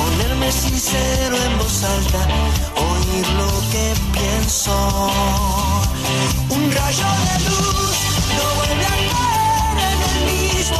Ponerme sincero en voz alta, oír lo que pienso. Un rayo de luz no vuelve a caer en el mismo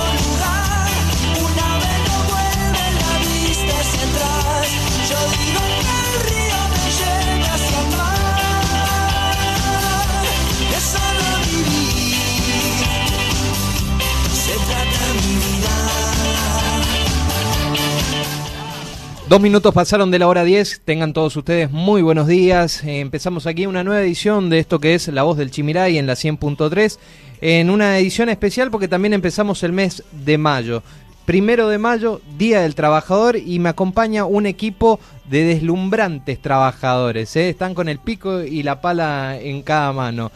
Dos minutos pasaron de la hora 10. Tengan todos ustedes muy buenos días. Eh, empezamos aquí una nueva edición de esto que es La Voz del Chimiray en la 100.3. En una edición especial porque también empezamos el mes de mayo. Primero de mayo, Día del Trabajador, y me acompaña un equipo de deslumbrantes trabajadores. ¿eh? Están con el pico y la pala en cada mano.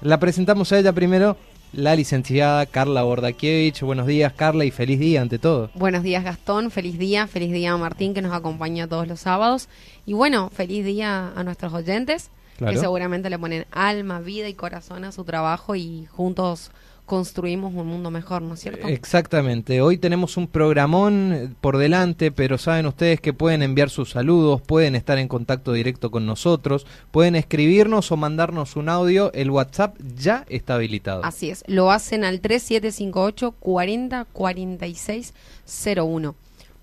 La presentamos a ella primero, la licenciada Carla Bordakiewicz. Buenos días, Carla, y feliz día ante todo. Buenos días Gastón, feliz día, feliz día a Martín que nos acompaña todos los sábados y bueno, feliz día a nuestros oyentes Claro. que seguramente le ponen alma, vida y corazón a su trabajo y juntos construimos un mundo mejor, ¿no es cierto? Exactamente, hoy tenemos un programón eh, por delante, pero saben ustedes que pueden enviar sus saludos, pueden estar en contacto directo con nosotros, pueden escribirnos o mandarnos un audio, el WhatsApp ya está habilitado. Así es, lo hacen al 3758 40 46 01.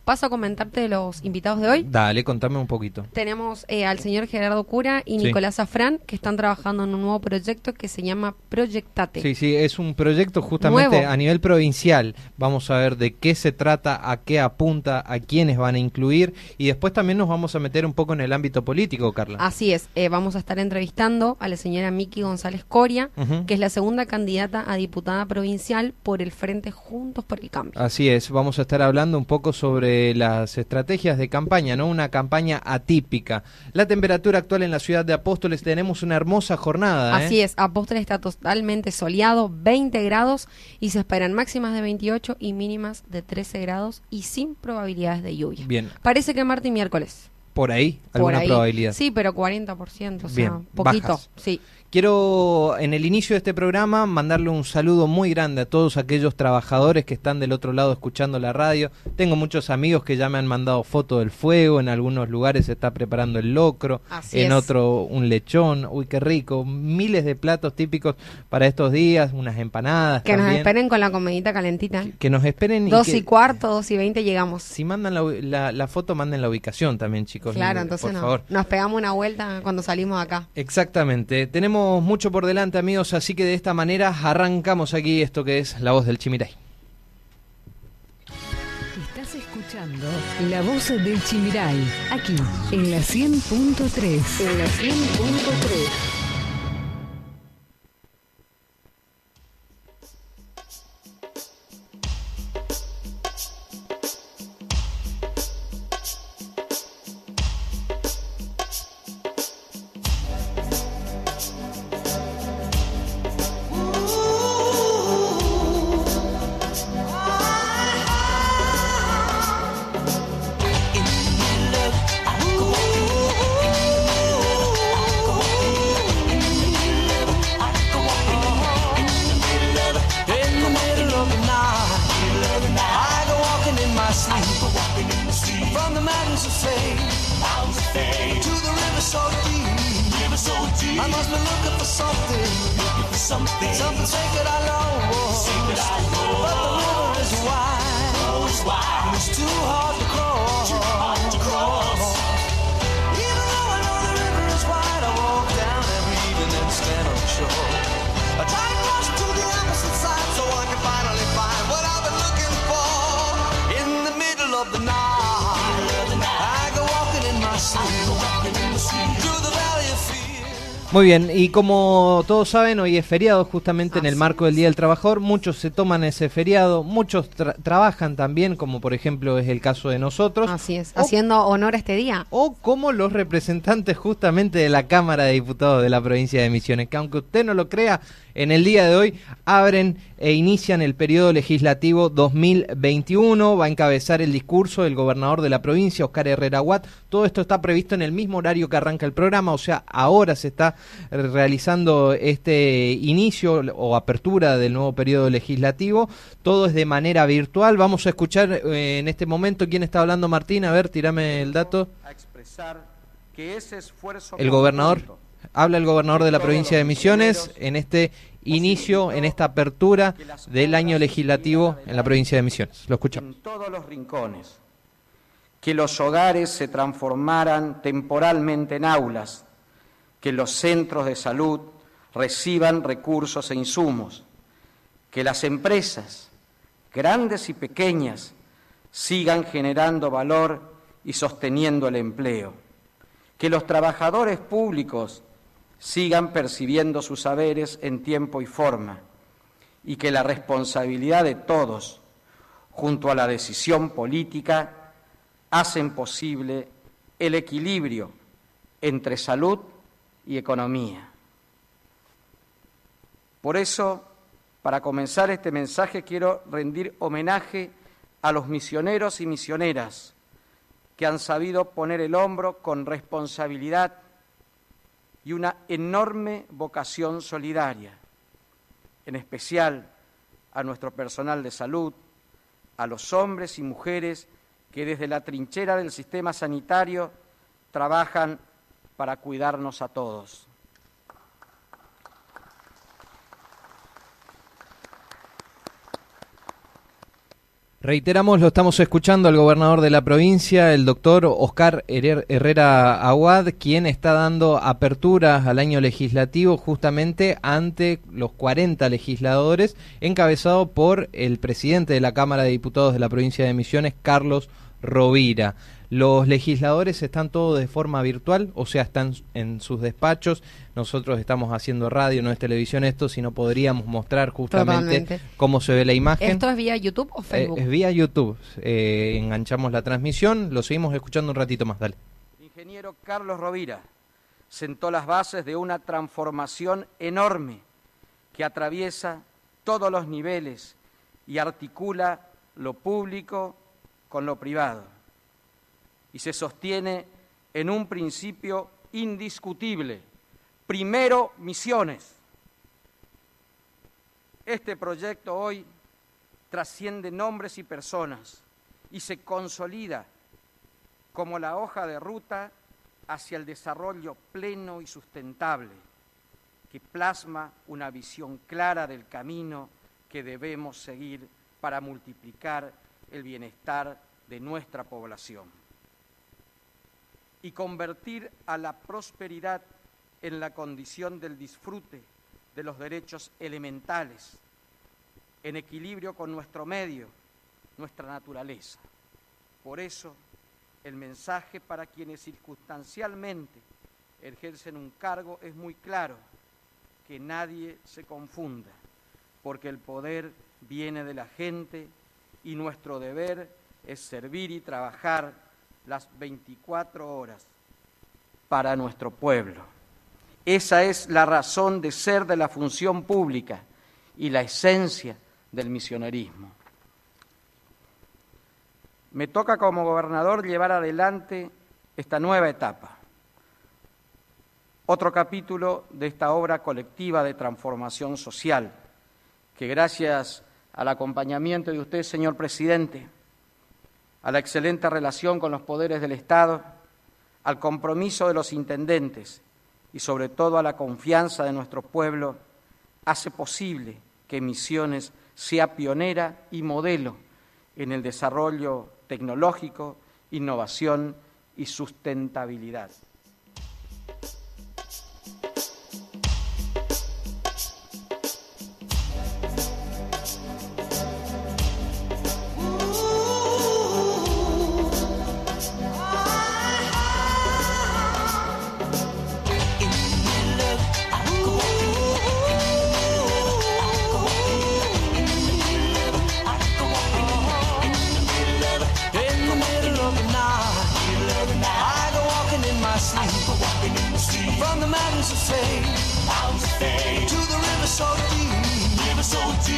Paso a comentarte de los invitados de hoy. Dale, contame un poquito. Tenemos eh, al señor Gerardo Cura y Sí. Nicolás Afrán que están trabajando en un nuevo proyecto que se llama Proyectate. Sí, sí, es un proyecto justamente Nuevo. a nivel provincial. Vamos a ver de qué se trata, a qué apunta, a quiénes van a incluir y después también nos vamos a meter un poco en el ámbito político, Carla. Así es, eh, vamos a estar entrevistando a la señora Miki González Coria, que es la segunda candidata a diputada provincial por el Frente Juntos por el Cambio. Así es, vamos a estar hablando un poco sobre las estrategias de campaña, ¿no? Una campaña atípica. La temperatura actual en la ciudad de Apóstoles tenemos una hermosa jornada, ¿eh? Así es, Apóstoles está totalmente soleado, 20 grados y se esperan máximas de 28 y mínimas de 13 grados y sin probabilidades de lluvia. Bien, Parece que martes y miércoles. por ahí, por alguna ahí. probabilidad. Sí, pero 40%, o sea, Bien, poquito. bajas. Sí. Quiero en el inicio de este programa mandarle un saludo muy grande a todos aquellos trabajadores que están del otro lado escuchando la radio. Tengo muchos amigos que ya me han mandado fotos del fuego, en algunos lugares se está preparando el locro, Así en es. otro un lechón, uy qué rico, miles de platos típicos para estos días, unas empanadas Que nos esperen con la comidita calentita. Que nos esperen Dos que- y cuarto, dos y veinte llegamos. Si mandan la, ubi- la- la foto, manden la ubicación también, chicos. Claro, entonces por no- favor. nos pegamos una vuelta cuando salimos acá. Exactamente. Tenemos mucho por delante, amigos, así que de esta manera arrancamos aquí esto que es La Voz del Chimiray. Estás escuchando La Voz del Chimiray, aquí en la 100.3. En la 100.3. Muy bien, y como todos saben, hoy es feriado justamente en el marco del Día del Trabajador. Muchos se toman ese feriado, muchos trabajan también, como por ejemplo es el caso de nosotros. Así es, haciendo honor a este día. O como los representantes justamente de la Cámara de Diputados de la provincia de Misiones, que aunque usted no lo crea, en el día de hoy abren e inician el periodo legislativo 2021. Va a encabezar el discurso el gobernador de la provincia, Oscar Herrera Watt. Todo esto está previsto en el mismo horario que arranca el programa, o sea, ahora se está realizando este inicio o apertura del nuevo periodo legislativo. Todo es de manera virtual. Vamos a escuchar eh, en este momento quién está hablando, Martín. A ver, tirame el dato. A expresar que ese esfuerzo el gobernador. Habla el gobernador de la provincia de Misiones en este inicio, en esta apertura del año legislativo en la provincia de Misiones. Lo escuchamos. En todos los rincones, que los hogares se transformaran temporalmente en aulas, que los centros de salud reciban recursos e insumos, que las empresas, grandes y pequeñas, sigan generando valor y sosteniendo el empleo, que los trabajadores públicos sigan percibiendo sus saberes en tiempo y forma y que la responsabilidad de todos, junto a la decisión política, hacen posible el equilibrio entre salud y economía. Por eso, para comenzar este mensaje, quiero rendir homenaje a los misioneros y misioneras que han sabido poner el hombro con responsabilidad y una enorme vocación solidaria, en especial a nuestro personal de salud, a los hombres y mujeres que desde la trinchera del sistema sanitario trabajan para cuidarnos a todos. Reiteramos, lo estamos escuchando al gobernador de la provincia, el doctor Oscar Herrera Aguad, quien está dando apertura al año legislativo justamente ante los 40 legisladores, encabezado por el presidente de la Cámara de Diputados de la provincia de Misiones, Carlos Rovira. Los legisladores están todos de forma virtual, o sea, están en sus despachos. Nosotros estamos haciendo radio, no es televisión esto, sino podríamos mostrar justamente cómo se ve la imagen. ¿Esto es vía YouTube o Facebook? es vía YouTube. Eh, enganchamos la transmisión, lo seguimos escuchando un ratito más, dale. ingeniero Carlos Rovira sentó las bases de una transformación enorme que atraviesa todos los niveles y articula lo público con lo privado y se sostiene en un principio indiscutible. Primero, misiones. Este proyecto hoy trasciende nombres y personas y se consolida como la hoja de ruta hacia el desarrollo pleno y sustentable, que plasma una visión clara del camino que debemos seguir para multiplicar el bienestar de nuestra población y convertir a la prosperidad en la condición del disfrute de los derechos elementales, en equilibrio con nuestro medio, nuestra naturaleza. Por eso, el mensaje para quienes circunstancialmente ejercen un cargo es muy claro, que nadie se confunda, porque el poder viene de la gente y nuestro deber es servir y trabajar las 24 horas para nuestro pueblo. Esa es la razón de ser de la función pública y la esencia del misionerismo. Me toca como gobernador llevar adelante esta nueva etapa, otro capítulo de esta obra colectiva de transformación social, que gracias al acompañamiento de usted, señor presidente, a la excelente relación con los poderes del Estado, al compromiso de los intendentes y sobre todo a la confianza de nuestro pueblo, hace posible que Misiones sea pionera y modelo en el desarrollo tecnológico, innovación y sustentabilidad.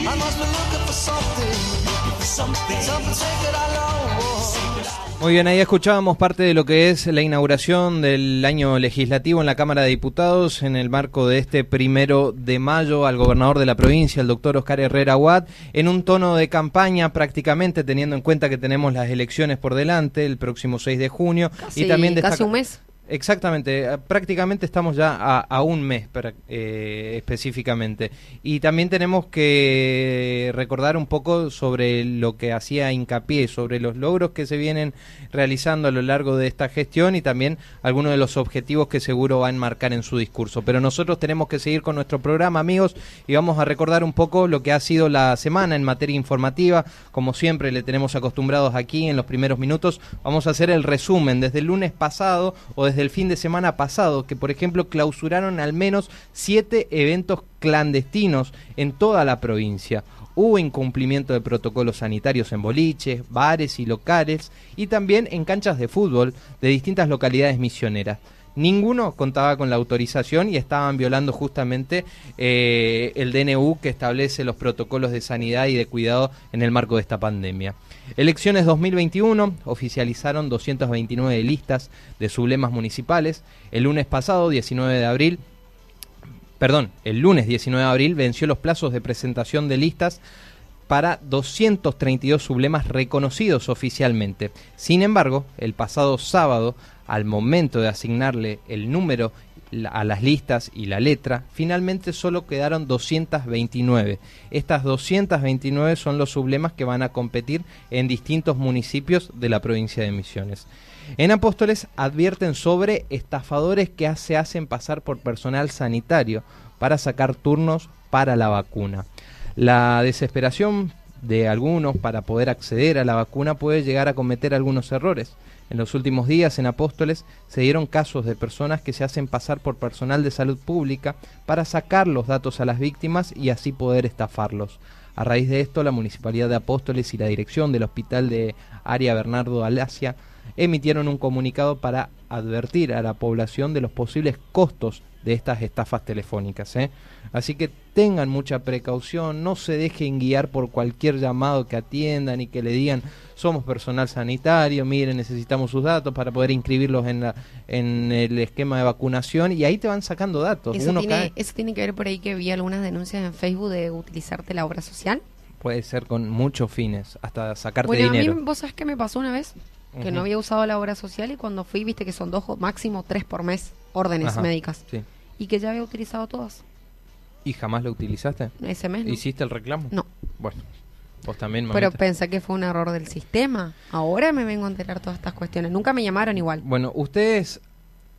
I must be looking for something, something sacred I long for. Muy bien, ahí escuchábamos parte de lo que es la inauguración del año legislativo en la Cámara de Diputados en el marco de este primero de mayo al gobernador de la provincia, el doctor Oscar Herrera Watt, en un tono de campaña prácticamente teniendo en cuenta que tenemos las elecciones por delante el próximo 6 de junio Casi, y también casi un mes. Exactamente, eh, prácticamente estamos ya a, un mes eh, específicamente. Y también tenemos que recordar un poco sobre lo que hacía hincapié, sobre los logros que se vienen realizando a lo largo de esta gestión y también algunos de los objetivos que seguro va a enmarcar en su discurso. Pero nosotros tenemos que seguir con nuestro programa, amigos, y vamos a recordar un poco lo que ha sido la semana en materia informativa. Como siempre le tenemos acostumbrados aquí en los primeros minutos, vamos a hacer el resumen desde el lunes pasado o desde el fin de semana pasado, que por ejemplo clausuraron al menos siete eventos clandestinos en toda la provincia. Hubo incumplimiento de protocolos sanitarios en boliches, bares y locales y también en canchas de fútbol de distintas localidades misioneras. Ninguno contaba con la autorización y estaban violando justamente eh, el DNU que establece los protocolos de sanidad y de cuidado en el marco de esta pandemia. Elecciones 2021 oficializaron 229 listas de sublemas municipales. El lunes pasado, 19 de abril, perdón, el lunes 19 de abril venció los plazos de presentación de listas para 232 sublemas reconocidos oficialmente. Sin embargo, el pasado sábado, al momento de asignarle el número a las listas y la letra, finalmente solo quedaron 229. Estas 229 son los sublemas que van a competir en distintos municipios de la provincia de Misiones. En Apóstoles advierten sobre estafadores que se hacen pasar por personal sanitario para sacar turnos para la vacuna. La desesperación de algunos para poder acceder a la vacuna puede llegar a cometer algunos errores. En los últimos días en Apóstoles se dieron casos de personas que se hacen pasar por personal de salud pública para sacar los datos a las víctimas y así poder estafarlos. A raíz de esto, la Municipalidad de Apóstoles y la dirección del Hospital de Área Bernardo Alasia emitieron un comunicado para advertir a la población de los posibles costos de estas estafas telefónicas. ¿eh? Así que tengan mucha precaución, no se dejen guiar por cualquier llamado que atiendan y que le digan somos personal sanitario, miren, necesitamos sus datos para poder inscribirlos en, la, en el esquema de vacunación y ahí te van sacando datos. Eso Uno tiene, cae- eso tiene que ver por ahí que vi algunas denuncias en Facebook de utilizarte la obra social. puede ser con muchos fines, hasta sacarte Bueno, dinero. a mí, vos sabés qué me pasó una vez, que no había usado la obra social y cuando fui, viste que son dos, máximo tres por mes, órdenes Ajá, médicas, sí. Y que ya había utilizado todas. ¿Y jamás lo utilizaste? Ese mes no. ¿Hiciste el reclamo? No. Bueno, vos también, Pero mamita. pensé que fue un error del sistema. Ahora me vengo a enterar todas estas cuestiones. Nunca me llamaron igual. Bueno, ustedes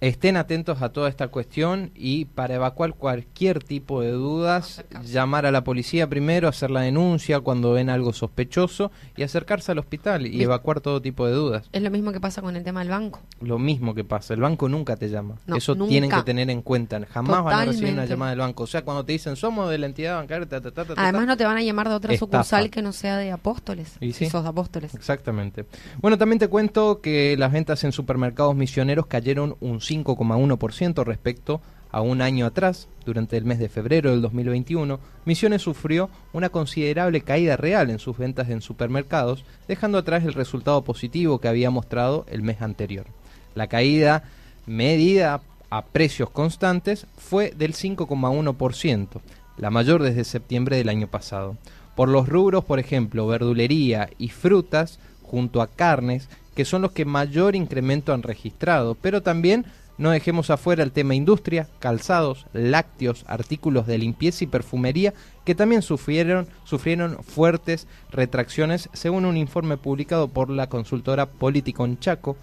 estén atentos a toda esta cuestión y para evacuar cualquier tipo de dudas, llamar a la policía primero, hacer la denuncia cuando ven algo sospechoso y acercarse al hospital y evacuar todo tipo de dudas. Es lo mismo que pasa con el tema del banco. Lo mismo que pasa, el banco nunca te llama. No, Eso nunca. tienen que tener en cuenta. Jamás van a recibir una llamada del banco. O sea, cuando te dicen somos de la entidad bancaria, ta, ta, ta, Además no te van a llamar de otra Estafa. sucursal que no sea de Apóstoles. ¿Y sí? Sos de Apóstoles. Exactamente. Bueno, también te cuento que las ventas en supermercados misioneros cayeron un 5,1% respecto a un año atrás. Durante el mes de febrero del 2021, Misiones sufrió una considerable caída real en sus ventas en supermercados, dejando atrás el resultado positivo que había mostrado el mes anterior. La caída medida a precios constantes fue del 5,1%, la mayor desde septiembre del año pasado. Por los rubros, por ejemplo, verdulería y frutas, junto a carnes, que son los que mayor incremento han registrado, pero también no dejemos afuera el tema industria, calzados, lácteos, artículos de limpieza y perfumería, que también sufrieron, sufrieron fuertes retracciones, según un informe publicado por la consultora Politicon Chaco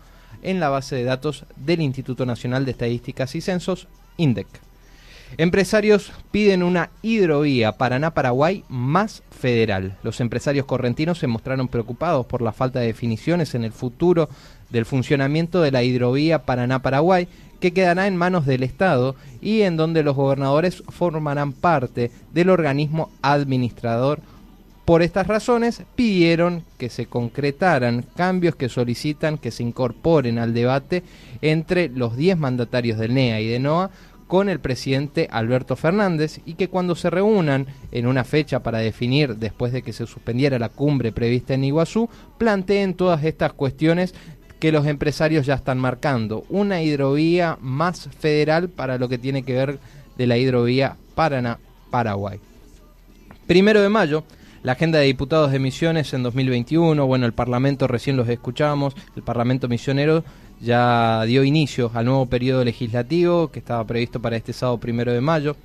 en la base de datos del Instituto Nacional de Estadísticas y Censos, INDEC. Empresarios piden una hidrovía Paraná-Paraguay más federal. Los empresarios correntinos se mostraron preocupados por la falta de definiciones en el futuro del funcionamiento de la hidrovía Paraná-Paraguay, que quedará en manos del Estado y en donde los gobernadores formarán parte del organismo administrador. Por estas razones pidieron que se concretaran cambios que solicitan que se incorporen al debate entre los 10 mandatarios del NEA y de NOA con el presidente Alberto Fernández y que cuando se reúnan en una fecha para definir, después de que se suspendiera la cumbre prevista en Iguazú, planteen todas estas cuestiones que los empresarios ya están marcando. Una hidrovía más federal para lo que tiene que ver de la hidrovía Paraná-Paraguay. Primero de mayo, la agenda de diputados de Misiones en 2021, bueno, el Parlamento recién los escuchamos, el Parlamento Misionero ya dio inicio al nuevo periodo legislativo que estaba previsto para este sábado primero de mayo.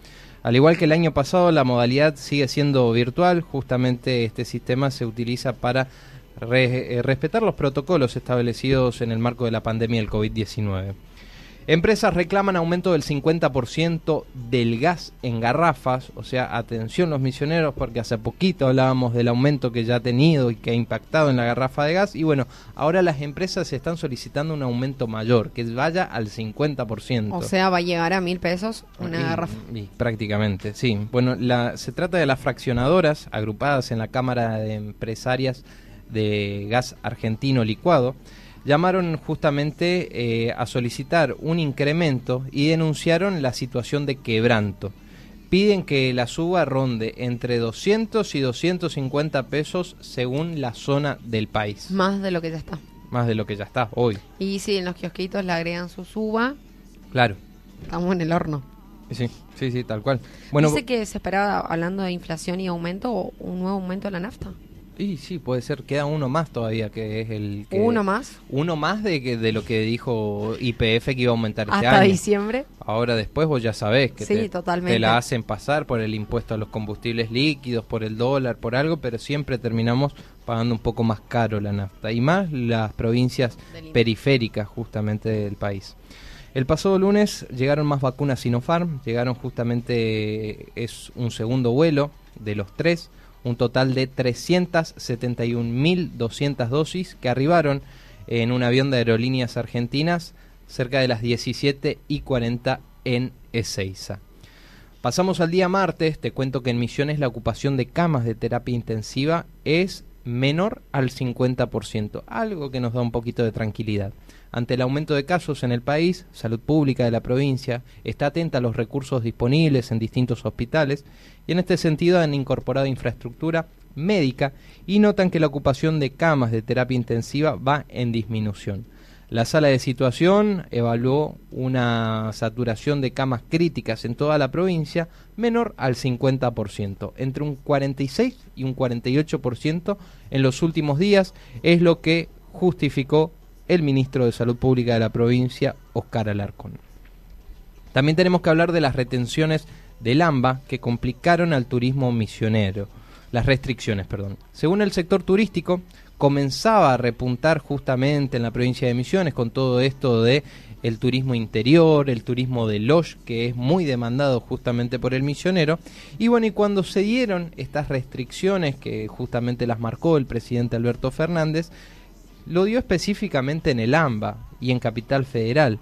Al igual que el año pasado, la modalidad sigue siendo virtual. Justamente este sistema se utiliza para eh, respetar los protocolos establecidos en el marco de la pandemia del COVID-19. Empresas reclaman aumento del 50% del gas en garrafas, o sea, atención los misioneros porque hace poquito hablábamos del aumento que ya ha tenido y que ha impactado en la garrafa de gas y bueno, ahora las empresas están solicitando un aumento mayor, que vaya al 50%. O sea, va a llegar a mil pesos una garrafa. prácticamente, sí. Bueno, la, se trata de las fraccionadoras agrupadas en la Cámara de Empresarias de Gas Argentino Licuado llamaron justamente eh, a solicitar un incremento y denunciaron la situación de quebranto. Piden que la suba ronde entre 200 y 250 pesos según la zona del país. Más de lo que ya está. Más de lo que ya está hoy. Y si en los kiosquitos le agregan su suba. Claro. Estamos en el horno. Sí, sí, sí, tal cual. Bueno, Dice que se esperaba, hablando de inflación y aumento, un nuevo aumento de la nafta. Sí, sí, puede ser. Queda uno más todavía, que es el... Que, ¿Uno más? Uno más de, que, de lo que dijo IPF que iba a aumentar este año. Hasta diciembre. Ahora después vos ya sabés que te, te, la hacen pasar por el impuesto a los combustibles líquidos, por el dólar, por algo, pero siempre terminamos pagando un poco más caro la nafta. Y más las provincias periféricas justamente del país. El pasado lunes llegaron más vacunas Sinopharm, llegaron justamente, es un segundo vuelo de los tres un total de 371.200 dosis que arribaron en un avión de aerolíneas argentinas cerca de las 17 y 40 en Ezeiza. Pasamos al día martes, te cuento que en Misiones la ocupación de camas de terapia intensiva es menor al 50%, algo que nos da un poquito de tranquilidad. Ante el aumento de casos en el país, Salud Pública de la provincia está atenta a los recursos disponibles en distintos hospitales y en este sentido han incorporado infraestructura médica y notan que la ocupación de camas de terapia intensiva va en disminución. La sala de situación evaluó una saturación de camas críticas en toda la provincia menor al 50%, entre un 46 y un 48% en los últimos días, es lo que justificó el ministro de Salud Pública de la provincia, Oscar Alarcón. También tenemos que hablar de las retenciones del AMBA que complicaron al turismo misionero. Las restricciones, perdón. Según el sector turístico, comenzaba a repuntar justamente en la provincia de Misiones con todo esto de el turismo interior, el turismo de lodge, que es muy demandado justamente por el misionero. Y bueno, y cuando se dieron estas restricciones que justamente las marcó el presidente Alberto Fernández, lo dio específicamente en el AMBA y en Capital Federal.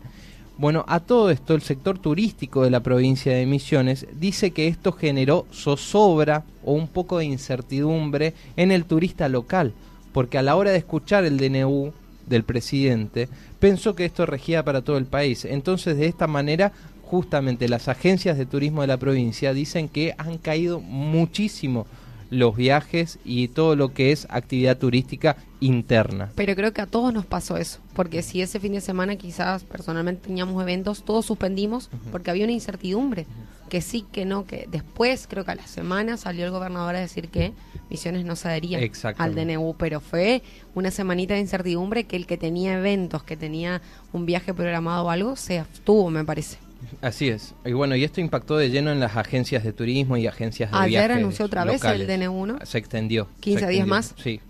Bueno, a todo esto el sector turístico de la provincia de Misiones dice que esto generó zozobra o un poco de incertidumbre en el turista local, porque a la hora de escuchar el DNU del presidente, pensó que esto regía para todo el país. Entonces, de esta manera, justamente las agencias de turismo de la provincia dicen que han caído muchísimo los viajes y todo lo que es actividad turística interna. Pero creo que a todos nos pasó eso, porque si ese fin de semana quizás personalmente teníamos eventos, todos suspendimos porque había una incertidumbre, que sí, que no, que después creo que a la semana salió el gobernador a decir que Misiones no se adhería al DNU, pero fue una semanita de incertidumbre que el que tenía eventos, que tenía un viaje programado o algo, se abstuvo, me parece. Así es. Y bueno, y esto impactó de lleno en las agencias de turismo y agencias de Ayer anunció otra vez el DN1. Se extendió. ¿15 días más? Sí,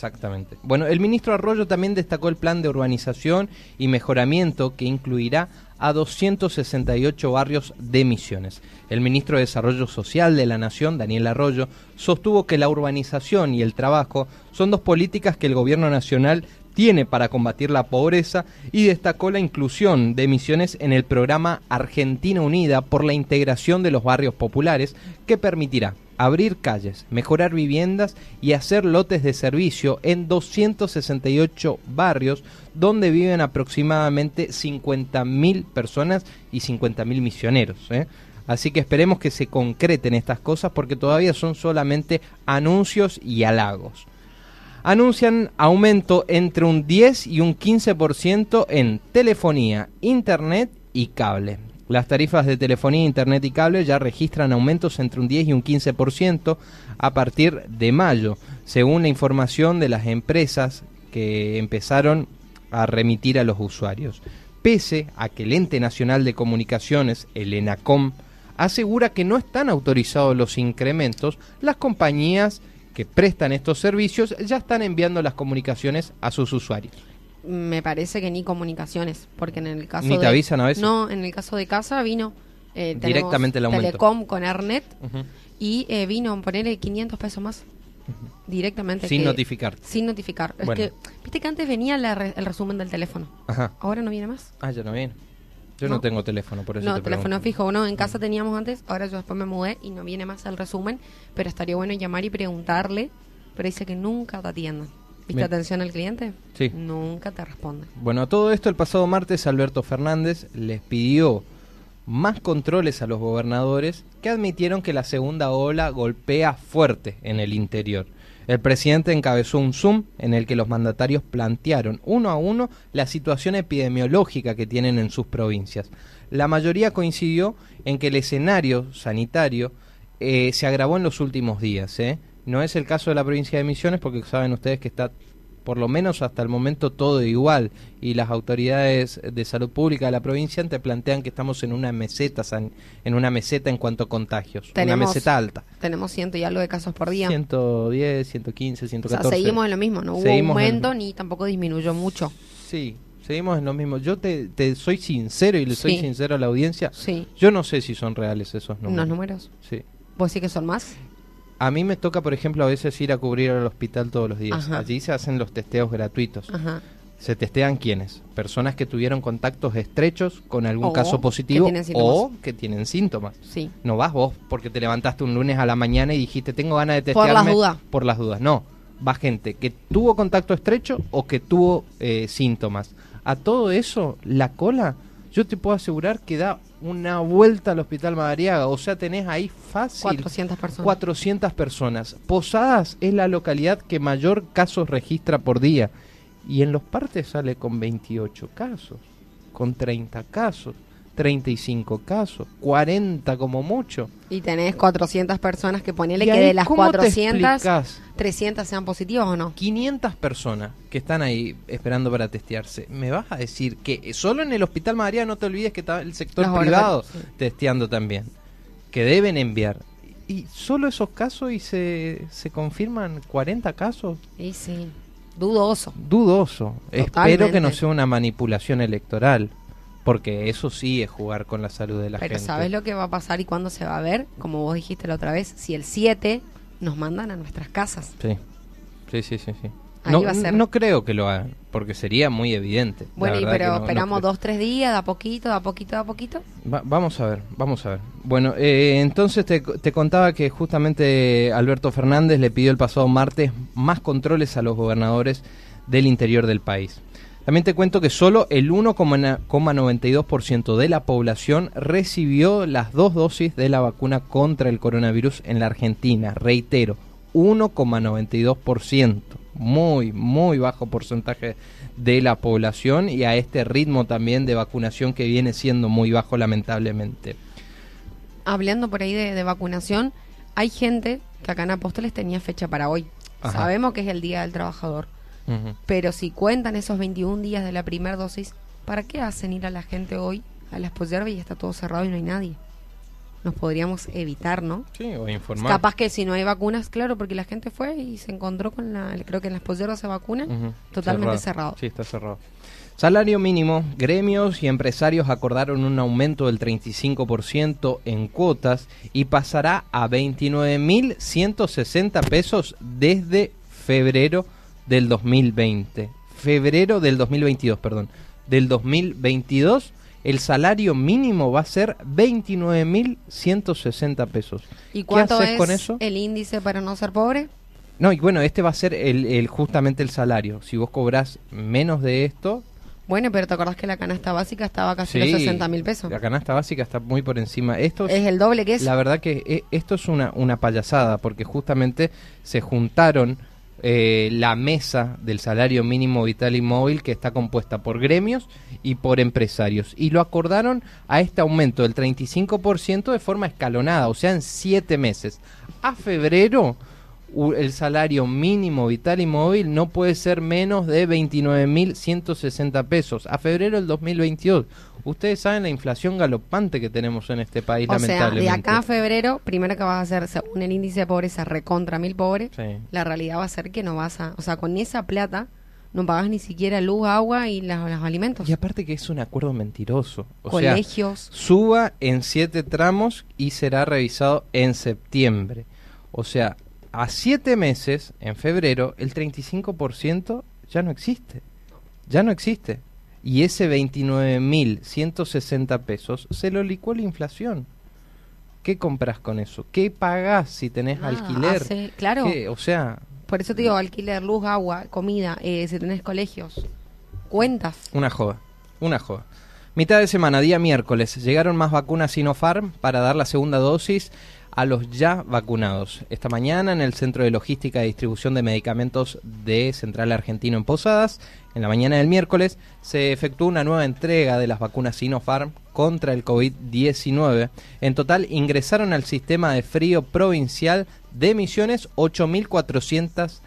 exactamente. Bueno, el ministro Arroyo también destacó el plan de urbanización y mejoramiento que incluirá a 268 barrios de Misiones. El ministro de Desarrollo Social de la Nación, Daniel Arroyo, sostuvo que la urbanización y el trabajo son dos políticas que el gobierno nacional tiene para combatir la pobreza y destacó la inclusión de Misiones en el programa Argentina Unida por la integración de los barrios populares que permitirá abrir calles, mejorar viviendas y hacer lotes de servicio en 268 barrios donde viven aproximadamente 50.000 personas y 50.000 misioneros. ¿eh? Así que esperemos que se concreten estas cosas porque todavía son solamente anuncios y halagos. Anuncian aumento entre un 10 y un 15% en telefonía, internet y cable. Las tarifas de telefonía, internet y cable ya registran aumentos entre un 10 y un 15% a partir de mayo, según la información de las empresas que empezaron a remitir a los usuarios. Pese a que el Ente Nacional de Comunicaciones, el ENACOM, asegura que no están autorizados los incrementos, las compañías que prestan estos servicios ya están enviando las comunicaciones a sus usuarios. Me parece que ni comunicaciones, porque en el caso ¿Ni te de... avisan a veces? No, en el caso de casa vino... eh, Directamente el aumento. Telecom con Ernet Ujú. y eh, vino a ponerle 500 pesos más directamente. Sin que- notificar. Sin notificar. Es que, viste que antes venía la re- el resumen del teléfono. Ajá. Ahora no viene más. Ah, ya no viene. Yo no, No. tengo teléfono, por eso No, te teléfono pregunto. fijo, no. En casa teníamos antes, ahora yo después me mudé y no viene más el resumen, pero estaría bueno llamar y preguntarle, pero dice que nunca te atienden. ¿Viste atención al cliente? Sí. Nunca te responde. Bueno, a todo esto el pasado martes Alberto Fernández les pidió más controles a los gobernadores que admitieron que la segunda ola golpea fuerte en el interior. El presidente encabezó un Zoom en el que los mandatarios plantearon uno a uno la situación epidemiológica que tienen en sus provincias. La mayoría coincidió en que el escenario sanitario eh, se agravó en los últimos días. ¿eh? No es el caso de la provincia de Misiones porque saben ustedes que está por lo menos hasta el momento todo igual y las autoridades de salud pública de la provincia te plantean que estamos en una meseta san- en una meseta en cuanto a contagios, una Tenemos- meseta alta. Tenemos ciento y algo de casos por día. 110, 115, o sea, 114. seguimos en lo mismo, no hubo Seguimos en- aumento ni tampoco disminuyó mucho. Sí, seguimos en lo mismo. Yo te, te soy sincero y le soy Sí. sincero a la audiencia. Sí. Yo no sé si son reales esos números. ¿Unos números? Sí. ¿Vos sí que son más? A mí me toca, por ejemplo, a veces ir a cubrir al hospital todos los días. Ajá. Allí se hacen los testeos gratuitos. Ajá. ¿Se testean quiénes? Personas que tuvieron contactos estrechos con algún O caso positivo o que tienen síntomas. Sí. No vas vos porque te levantaste un lunes a la mañana y dijiste tengo ganas de Por testearme. las dudas. Por las dudas. No, va gente que tuvo contacto estrecho o que tuvo eh, síntomas. A todo eso, la cola, yo te puedo asegurar que da una vuelta al hospital Madariaga. O sea, tenés ahí fácil 400 personas. 400 personas. Posadas es la localidad que mayor casos registra por día. Y en los partes sale con 28 casos, con 30 casos, 35 casos, 40 como mucho. Y tenés 400 personas que ponele ¿Y que de las cómo te 400, explicás? 300 sean positivas o no. 500 personas que están ahí esperando para testearse. ¿Me vas a decir que solo en el Hospital María no te olvides que está el sector Los privado sí. testeando también? Que deben enviar. Y solo esos casos y se, se confirman 40 casos. Y sí, dudoso. Dudoso. Espero que no sea una manipulación electoral. Porque eso sí es jugar con la salud de la Pero gente. ¿sabes lo que va a pasar y cuándo se va a ver? Como vos dijiste la otra vez, si el 7 nos mandan a nuestras casas. Sí, sí, sí, sí. sí. Ahí No, va a ser. no creo que lo hagan, porque sería muy evidente. Bueno, y pero no- esperamos dos, tres días, de a poquito, de a poquito, de a poquito. Va- vamos a ver, vamos a ver. Bueno, eh, entonces te, te contaba que justamente Alberto Fernández le pidió el pasado martes más controles a los gobernadores del interior del país. También te cuento que solo el 1,92% de la población recibió las dos dosis de la vacuna contra el coronavirus en la Argentina. Reitero, 1,92%. Muy, muy bajo porcentaje de la población y a este ritmo también de vacunación que viene siendo muy bajo lamentablemente. Hablando por ahí de, de vacunación, hay gente que acá en Apóstoles tenía fecha para hoy. Ajá. Sabemos que es el Día del Trabajador. Pero si cuentan esos 21 días de la primera dosis, ¿para qué hacen ir a la gente hoy a las posyerbas y está todo cerrado y no hay nadie? Nos podríamos evitar, ¿no? Sí, o informar. Capaz que si no hay vacunas, claro, porque la gente fue y se encontró con la... Creo que en las posyerbas se vacunan. Totalmente cerrado. Sí, está cerrado. Salario mínimo, gremios y empresarios acordaron un aumento del 35% en cuotas y pasará a 29.160 pesos desde febrero del 2020. Febrero del 2022, perdón. Del 2022 el salario mínimo va a ser 29.160 pesos. ¿Y cuánto haces es con eso? el índice para no ser pobre? No, y bueno, este va a ser el, el- justamente el salario. Si vos cobrás menos de esto, Bueno, pero te acordás que la canasta básica estaba casi sí, los 60 mil pesos. La canasta básica está muy por encima. Esto Es el doble que eso. La verdad que eh, esto es una, una payasada, porque justamente se juntaron eh, la mesa del salario mínimo vital y móvil, que está compuesta por gremios y por empresarios, y lo acordaron a este aumento del 35% de forma escalonada, o sea, en siete meses. A febrero, el salario mínimo vital y móvil no puede ser menos de 29.160 pesos. A febrero del 2022. Ustedes saben la inflación galopante que tenemos en este país, o sea, de lamentablemente. acá a febrero, primero que vas a hacer, según el índice de pobreza, recontra mil pobres, Sí. la realidad va a ser que no vas a... O sea, con esa plata no pagas ni siquiera luz, agua y la- los alimentos. Y aparte que es un acuerdo mentiroso. O sea, Colegios. suba en siete tramos y será revisado en septiembre. O sea, a siete meses, en febrero, el 35% ya no existe. Ya no existe. Y ese 29.160 pesos se lo licuó la inflación. ¿Qué compras con eso? ¿Qué pagás si tenés Ah, alquiler? hace- claro. ¿Qué? O sea, Por eso te digo, alquiler, luz, agua, comida, eh, si tenés colegios, cuentas. Una joda, una joda. Mitad de semana, día miércoles, llegaron más vacunas Sinopharm para dar la segunda dosis a los ya vacunados. Esta mañana en el Centro de Logística y Distribución de Medicamentos de Central Argentino en Posadas, en la mañana del miércoles, se efectuó una nueva entrega de las vacunas Sinopharm contra el COVID-19. En total ingresaron al sistema de frío provincial de Misiones 8.400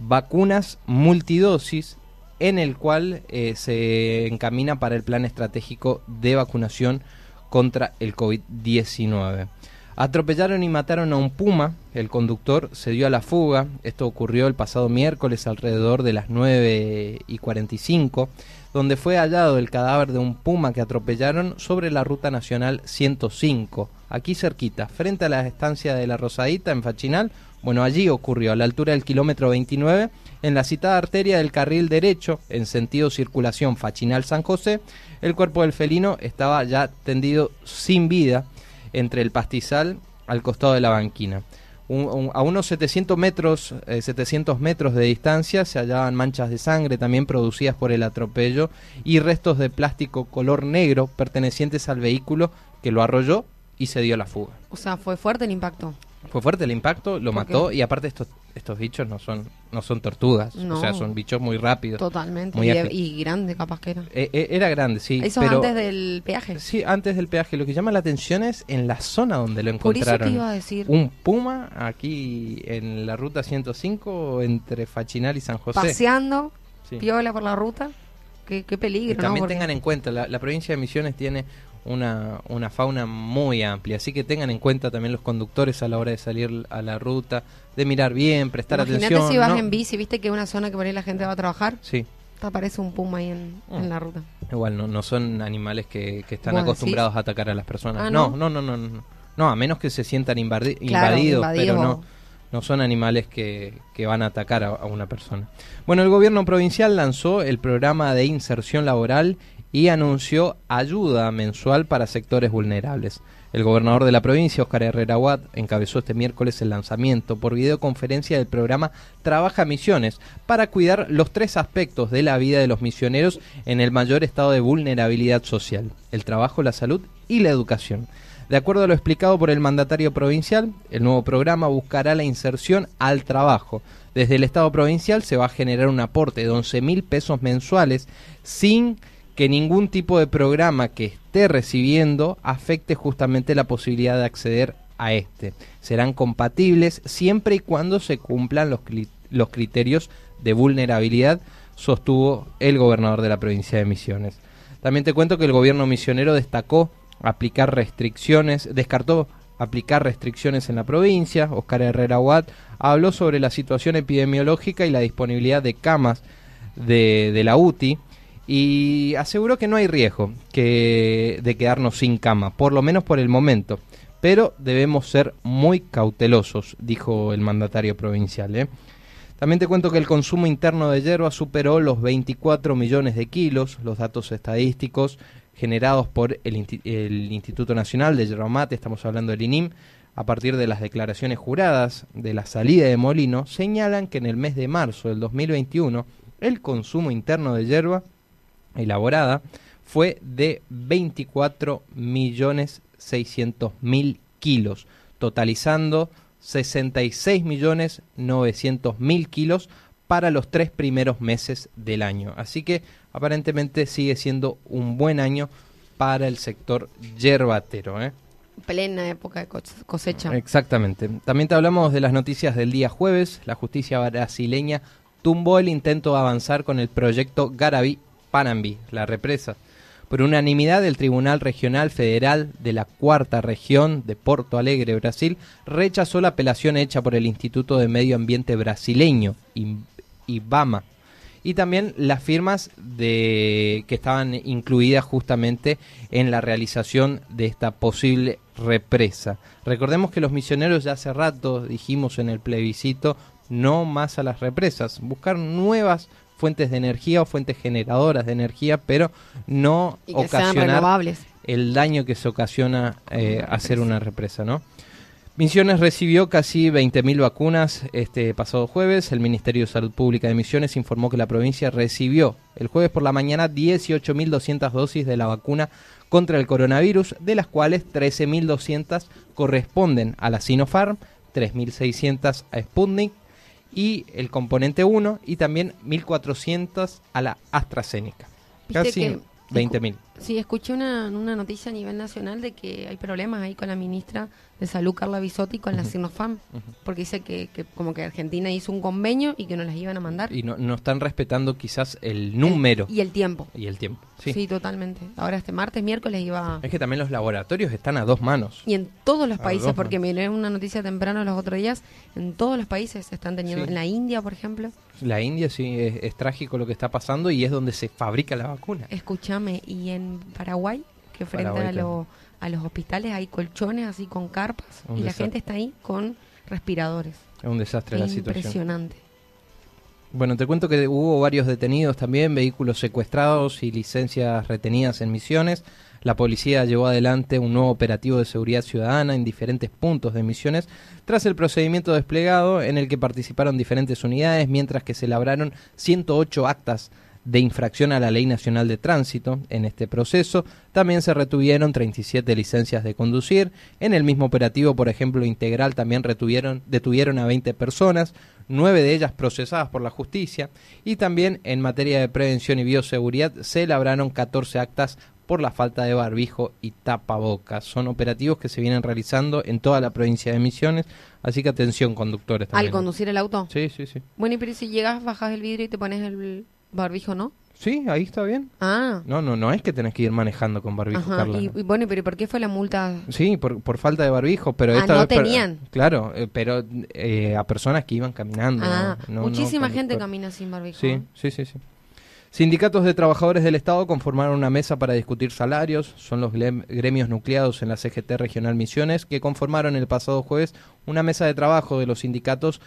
vacunas multidosis en el cual eh, se encamina para el plan estratégico de vacunación contra el COVID-19. Atropellaron y mataron a un puma, el conductor se dio a la fuga, esto ocurrió el pasado miércoles alrededor de las 9 y 45, donde fue hallado el cadáver de un puma que atropellaron sobre la ruta nacional 105, aquí cerquita, frente a la estancia de la Rosadita en Fachinal, bueno, allí ocurrió, a la altura del kilómetro 29, en la citada arteria del carril derecho, en sentido circulación Fachinal-San José, el cuerpo del felino estaba ya tendido sin vida entre el pastizal al costado de la banquina. A unos 700 metros, eh, 700 metros de distancia se hallaban manchas de sangre también producidas por el atropello y restos de plástico color negro pertenecientes al vehículo que lo arrolló y se dio la fuga. O sea, fue fuerte el impacto. Fue fuerte el impacto, lo ¿Por qué? mató y aparte estos estos bichos no son no son tortugas, No. o sea, son bichos muy rápidos. Totalmente. Muy y, y grande, capaz que era. Eh, eh, era grande, sí, Eso pero antes del peaje. sí, antes del peaje. Lo que llama la atención es en la zona donde lo Por eso encontraron. te iba a decir. Un puma aquí en la ruta 105 entre Fachinal y San José. Paseando, Sí. piola por la ruta. Qué, qué Y peligro, ¿no? también Porque- tengan en cuenta, la, la provincia de Misiones tiene una, una fauna muy amplia, así que tengan en cuenta también los conductores a la hora de salir a la ruta, de mirar bien, prestar Imagínate atención. si vas ¿no? en bici, viste que es una zona que por ahí la gente va a trabajar, Sí, te aparece un puma ahí en, Mm. en la ruta. igual no, no son animales que, que están ¿Vos acostumbrados a atacar a las personas. Ah, no, ¿no? no, no, no, no, a menos que se sientan invadi- Claro, invadidos, pero no, no son animales que, que van a atacar a, a una persona. Bueno, el gobierno provincial lanzó el programa de inserción laboral y anunció ayuda mensual para sectores vulnerables. El gobernador de la provincia, Oscar Herrera Watt, encabezó este miércoles el lanzamiento por videoconferencia del programa Trabaja Misiones para cuidar los tres aspectos de la vida de los misioneros en el mayor estado de vulnerabilidad social, el trabajo, la salud y la educación. De acuerdo a lo explicado por el mandatario provincial, el nuevo programa buscará la inserción al trabajo. Desde el Estado provincial se va a generar un aporte de 11 mil pesos mensuales sin que ningún tipo de programa que esté recibiendo afecte justamente la posibilidad de acceder a este. Serán compatibles siempre y cuando se cumplan los, los criterios de vulnerabilidad, sostuvo el gobernador de la provincia de Misiones. También te cuento que el gobierno misionero destacó aplicar restricciones, descartó aplicar restricciones en la provincia. Oscar Herrera Watt habló sobre la situación epidemiológica y la disponibilidad de camas de, de la UTI y aseguró que no hay riesgo que, de quedarnos sin cama, por lo menos por el momento. Pero debemos ser muy cautelosos, dijo el mandatario provincial. ¿eh? También te cuento que el consumo interno de hierba superó los 24 millones de kilos, los datos estadísticos generados por el, Instituto Nacional de Yerba Mate, estamos hablando del INIM, a partir de las declaraciones juradas de la salida de Molino, señalan que en el mes de marzo del 2021 el consumo interno de hierba elaborada fue de 24 millones 600 mil kilos, totalizando 66 millones 900 mil kilos para los tres primeros meses del año. Así que aparentemente sigue siendo un buen año para el sector yerbatero. ¿eh? Plena época de cosecha. Exactamente. También te hablamos de las noticias del día jueves. La justicia brasileña tumbó el intento de avanzar con el proyecto Garaví Panambi, la represa. Por unanimidad, el Tribunal Regional Federal de la Cuarta Región de Porto Alegre, Brasil, rechazó la apelación hecha por el Instituto de Medio Ambiente brasileño, IBAMA, y también las firmas que estaban incluidas justamente en la realización de esta posible represa. Recordemos que los misioneros ya hace rato dijimos en el plebiscito no más a las represas, buscar nuevas fuentes de energía o fuentes generadoras de energía, pero no ocasionar el daño que se ocasiona eh, hacer una represa, ¿no? Misiones recibió casi 20.000 vacunas este pasado jueves. El Ministerio de Salud Pública de Misiones informó que la provincia recibió el jueves por la mañana 18.200 dosis de la vacuna contra el coronavirus, de las cuales 13.200 corresponden a la Sinopharm, 3.600 a Sputnik y el componente 1 y también 1.400 a la AstraZeneca. Casi 20.000. Sí, escuché una, una noticia a nivel nacional de que hay problemas ahí con la ministra de Salud, Carla Bisotti, con la Sinopharm, porque dice que, como que Argentina hizo un convenio y que no las iban a mandar. Y no, no están respetando quizás el número. y el tiempo. Y el tiempo, sí. totalmente. Ahora este martes, miércoles iba... Es que también los laboratorios están a dos manos. Y en todos los países, porque me leí una noticia temprano los otros días, en todos los países están teniendo, en la India, por ejemplo. La India sí, es, trágico lo que está pasando y es donde se fabrica la vacuna. Escúchame, y en Paraguay, que frente a lo a los hospitales hay colchones así con carpas y la gente está ahí con respiradores. Es un desastre la situación. Impresionante. Bueno, te cuento que hubo varios detenidos también, vehículos secuestrados y licencias retenidas en misiones. La policía llevó adelante un nuevo operativo de seguridad ciudadana en diferentes puntos de misiones tras el procedimiento desplegado en el que participaron diferentes unidades mientras que se labraron 108 actas de infracción a la Ley Nacional de Tránsito. En este proceso también se retuvieron 37 licencias de conducir. En el mismo operativo, por ejemplo, integral también retuvieron, detuvieron a 20 personas, nueve de ellas procesadas por la justicia. Y también en materia de prevención y bioseguridad se labraron 14 actas por la falta de barbijo y tapabocas. Son operativos que se vienen realizando en toda la provincia de Misiones, así que atención conductores también. ¿Al conducir el auto? Sí, sí, sí. Bueno, y pero si llegas, bajas el vidrio y te pones el barbijo, ¿no? Sí, ahí está bien. Ah. No, no, no es que tenés que ir manejando con barbijo, Carla. Y, bueno, pero ¿por qué fue la multa? Sí, por, por falta de barbijo, pero ah, no tenían. claro, eh, pero eh, a personas que iban caminando. Ah, muchísima gente camina sin barbijo. Sí, sí, sí, sí. Sindicatos de trabajadores del Estado conformaron una mesa para discutir salarios. Son los gremios nucleados en la CGT Regional Misiones que conformaron el pasado jueves una mesa de trabajo de los sindicatos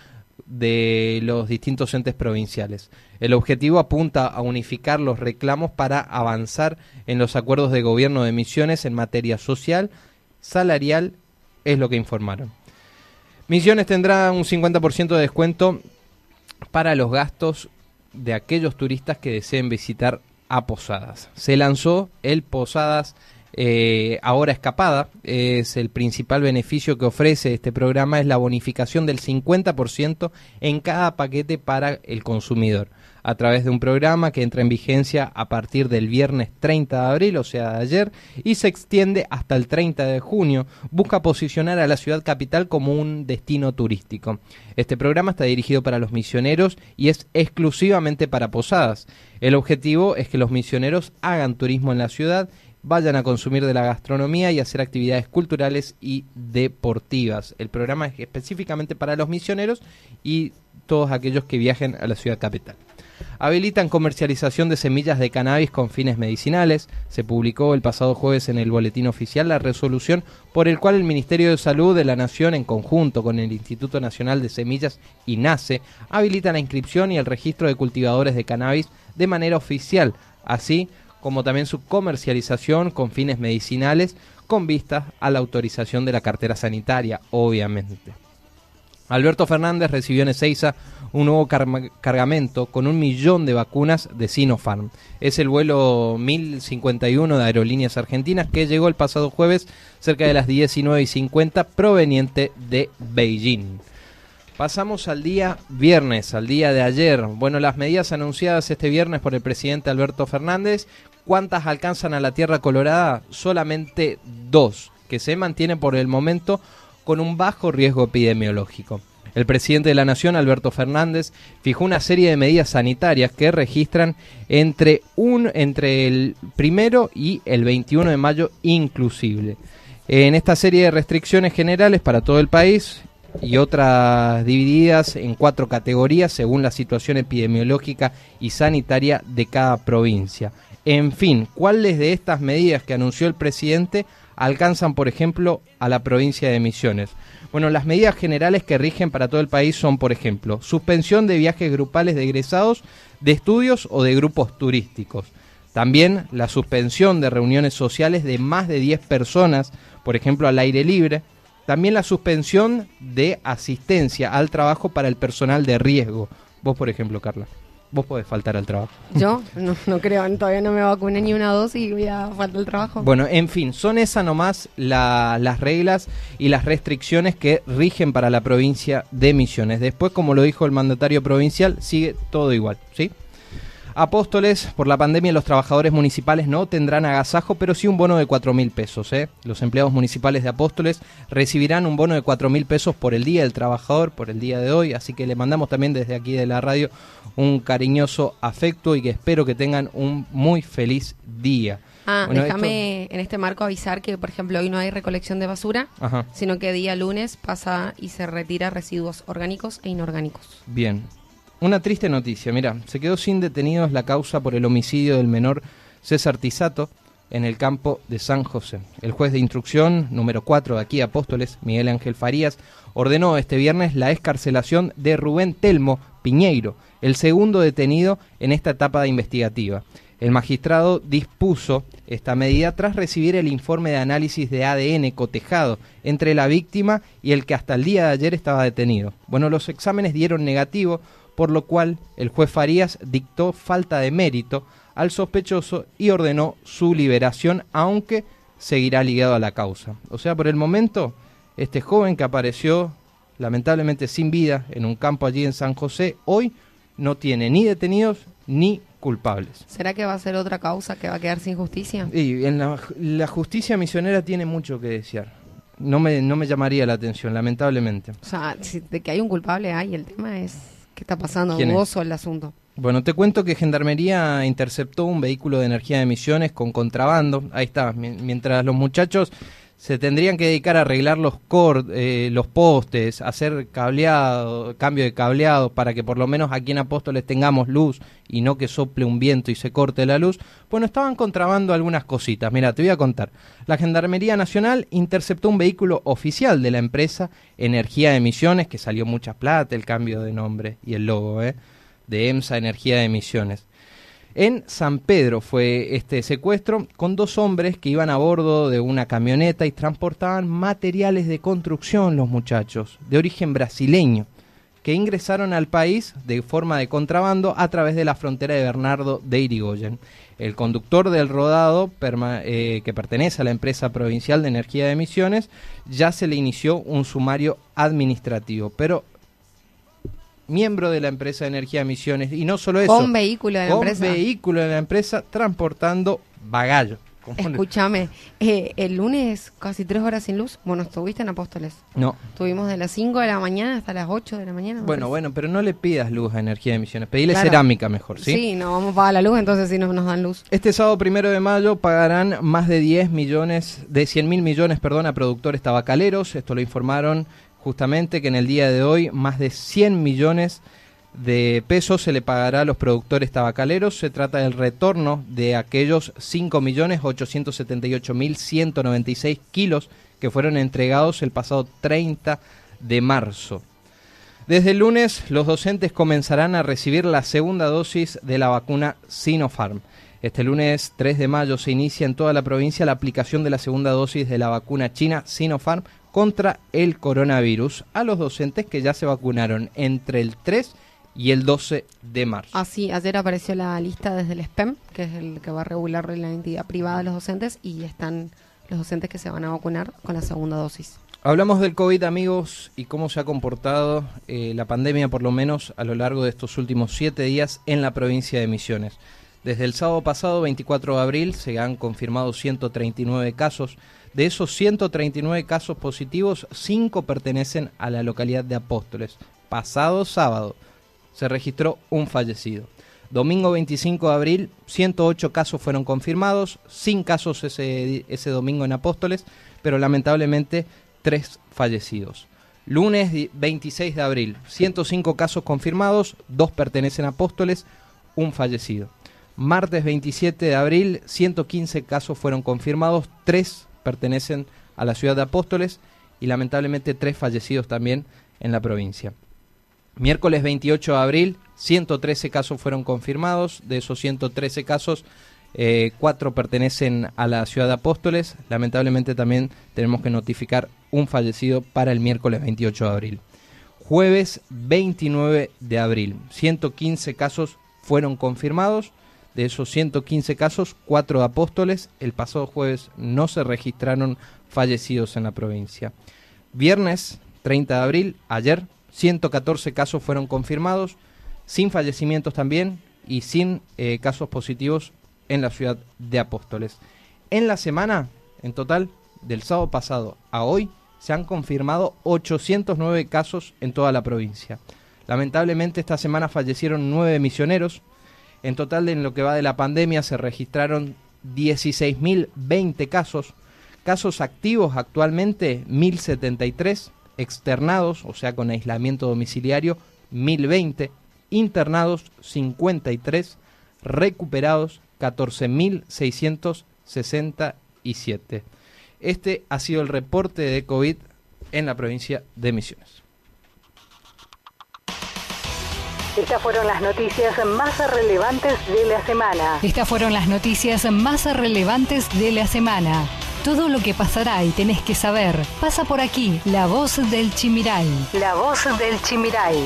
de los distintos entes provinciales. El objetivo apunta a unificar los reclamos para avanzar en los acuerdos de gobierno de Misiones en materia social, salarial, es lo que informaron. Misiones tendrá un 50% de descuento para los gastos de aquellos turistas que deseen visitar a Posadas. Se lanzó el Posadas eh, ahora escapada. Es el principal beneficio que ofrece este programa es la bonificación del 50% en cada paquete para el consumidor a través de un programa que entra en vigencia a partir del viernes 30 de abril, o sea, de ayer, y se extiende hasta el 30 de junio. Busca posicionar a la ciudad capital como un destino turístico. Este programa está dirigido para los misioneros y es exclusivamente para posadas. El objetivo es que los misioneros hagan turismo en la ciudad vayan a consumir de la gastronomía y hacer actividades culturales y deportivas. El programa es específicamente para los misioneros y todos aquellos que viajen a la ciudad capital. habilitan comercialización de semillas de cannabis con fines medicinales. Se publicó el pasado jueves en el Boletín Oficial la resolución por el cual el Ministerio de Salud de la Nación, en conjunto con el Instituto Nacional de Semillas y NACE, habilita la inscripción y el registro de cultivadores de cannabis de manera oficial, así como también su comercialización con fines medicinales con vistas a la autorización de la cartera sanitaria, obviamente. Alberto Fernández recibió en Ezeiza un nuevo cargamento con un millón de vacunas de Sinopharm. Es el vuelo 1051 de Aerolíneas Argentinas que llegó el pasado jueves cerca de las 19.50 proveniente de Beijing. Pasamos al día viernes, al día de ayer. Bueno, las medidas anunciadas este viernes por el presidente Alberto Fernández, ¿cuántas alcanzan a la Tierra Colorada? Solamente dos, que se mantienen por el momento con un bajo riesgo epidemiológico. El presidente de la Nación, Alberto Fernández, fijó una serie de medidas sanitarias que registran entre, un, entre el primero y el 21 de mayo inclusive. En esta serie de restricciones generales para todo el país y otras divididas en cuatro categorías según la situación epidemiológica y sanitaria de cada provincia. En fin, ¿cuáles de estas medidas que anunció el presidente alcanzan, por ejemplo, a la provincia de Misiones. Bueno, las medidas generales que rigen para todo el país son, por ejemplo, suspensión de viajes grupales de egresados de estudios o de grupos turísticos. También la suspensión de reuniones sociales de más de 10 personas, por ejemplo, al aire libre. También la suspensión de asistencia al trabajo para el personal de riesgo. Vos, por ejemplo, Carla vos podés faltar al trabajo. Yo no, no creo, todavía no me vacuné ni una dosis y voy a faltar al trabajo. Bueno, en fin, son esas nomás las reglas y las restricciones que rigen para la provincia de Misiones. Después, como lo dijo el mandatario provincial, sigue todo igual, ¿sí? Apóstoles, por la pandemia los trabajadores municipales no tendrán agasajo, pero sí un bono de cuatro mil pesos. ¿eh? Los empleados municipales de Apóstoles recibirán un bono de cuatro mil pesos por el Día del Trabajador, por el día de hoy, así que le mandamos también desde aquí de la radio un cariñoso afecto y que espero que tengan un muy feliz día. Ah, déjame en este marco avisar que, por ejemplo, hoy no hay recolección de basura, sino que día lunes pasa y se retira residuos orgánicos e inorgánicos. Bien, una triste noticia, mira, se quedó sin detenidos la causa por el homicidio del menor César Tisato en el campo de San José. El juez de instrucción número 4 de aquí, Apóstoles, Miguel Ángel Farías, ordenó este viernes la escarcelación de Rubén Telmo Piñeiro, el segundo detenido en esta etapa de investigativa. El magistrado dispuso esta medida tras recibir el informe de análisis de ADN cotejado entre la víctima y el que hasta el día de ayer estaba detenido. Bueno, los exámenes dieron negativo, por lo cual el juez Farías dictó falta de mérito al sospechoso y ordenó su liberación, aunque seguirá ligado a la causa. O sea, por el momento, este joven que apareció lamentablemente sin vida en un campo allí en San José, hoy no tiene ni detenidos ni culpables. ¿Será que va a ser otra causa que va a quedar sin justicia? Y en la, justicia misionera tiene mucho que desear. No me, no me llamaría la atención, lamentablemente. O sea, de que hay un culpable hay, el tema es ¿Qué está pasando? Dudoso el asunto. Bueno, te cuento que Gendarmería interceptó un vehículo de energía de emisiones con contrabando. Ahí está, mientras los muchachos se tendrían que dedicar a arreglar los cord, eh, los postes, hacer cableado, cambio de cableado para que por lo menos aquí en Apóstoles tengamos luz y no que sople un viento y se corte la luz. Bueno, estaban contrabando algunas cositas. Mira, te voy a contar. La Gendarmería Nacional interceptó un vehículo oficial de la empresa Energía de Emisiones, que salió mucha plata el cambio de nombre y el logo, ¿eh? de EMSA Energía de Emisiones. En San Pedro fue este secuestro con dos hombres que iban a bordo de una camioneta y transportaban materiales de construcción los muchachos, de origen brasileño, que ingresaron al país de forma de contrabando a través de la frontera de Bernardo de Irigoyen. El conductor del rodado, eh, que pertenece a la empresa provincial de energía de emisiones, ya se le inició un sumario administrativo, pero miembro de la empresa de energía emisiones y no solo eso con vehículo de la con empresa vehículo de la empresa transportando bagallo Escúchame, eh, el lunes casi tres horas sin luz. Bueno, ¿estuviste en Apóstoles? No. Estuvimos de las 5 de la mañana hasta las 8 de la mañana. Bueno, bueno, pero no le pidas luz a Energía de Emisiones. Pedile cerámica mejor, ¿sí? Sí, no vamos a pagar la luz, entonces sí nos, nos dan luz. Este sábado primero de mayo pagarán más de 10 millones, de 100 mil millones, perdón, a productores tabacaleros. Esto lo informaron justamente que en el día de hoy más de 100 millones de pesos se le pagará a los productores tabacaleros. Se trata del retorno de aquellos 5.878.196 kilos que fueron entregados el pasado 30 de marzo. Desde el lunes, los docentes comenzarán a recibir la segunda dosis de la vacuna Sinopharm. Este lunes 3 de mayo se inicia en toda la provincia la aplicación de la segunda dosis de la vacuna china Sinopharm contra el coronavirus a los docentes que ya se vacunaron entre el 3 y el 12 de marzo. Así, ayer apareció la lista desde el SPEM, que es el que va a regular la entidad privada de los docentes, y están los docentes que se van a vacunar con la segunda dosis. Hablamos del COVID, amigos, y cómo se ha comportado eh, la pandemia, por lo menos a lo largo de estos últimos siete días en la provincia de Misiones. Desde el sábado pasado, 24 de abril, se han confirmado 139 casos. De esos 139 casos positivos, 5 pertenecen a la localidad de Apóstoles. Pasado sábado, se registró un fallecido. Domingo 25 de abril, 108 casos fueron confirmados, sin casos ese, ese domingo en Apóstoles, pero lamentablemente 3 fallecidos. Lunes 26 de abril, 105 casos confirmados, 2 pertenecen a Apóstoles, un fallecido. Martes 27 de abril, 115 casos fueron confirmados, 3 pertenecen a la ciudad de Apóstoles y lamentablemente 3 fallecidos también en la provincia. Miércoles 28 de abril, 113 casos fueron confirmados. De esos 113 casos, eh, cuatro pertenecen a la ciudad de Apóstoles. Lamentablemente también tenemos que notificar un fallecido para el miércoles 28 de abril. Jueves 29 de abril, 115 casos fueron confirmados. De esos 115 casos, cuatro Apóstoles. El pasado jueves no se registraron fallecidos en la provincia. Viernes 30 de abril, ayer 114 casos fueron confirmados, sin fallecimientos también y sin eh, casos positivos en la ciudad de Apóstoles. En la semana, en total, del sábado pasado a hoy, se han confirmado 809 casos en toda la provincia. Lamentablemente esta semana fallecieron nueve misioneros. En total, en lo que va de la pandemia, se registraron 16.020 casos. Casos activos actualmente 1.073 externados, o sea, con aislamiento domiciliario, 1020, internados 53, recuperados 14.667. Este ha sido el reporte de COVID en la provincia de Misiones. Estas fueron las noticias más relevantes de la semana. Estas fueron las noticias más relevantes de la semana. Todo lo que pasará y tenés que saber pasa por aquí. La voz del Chimiray. La voz del Chimiray.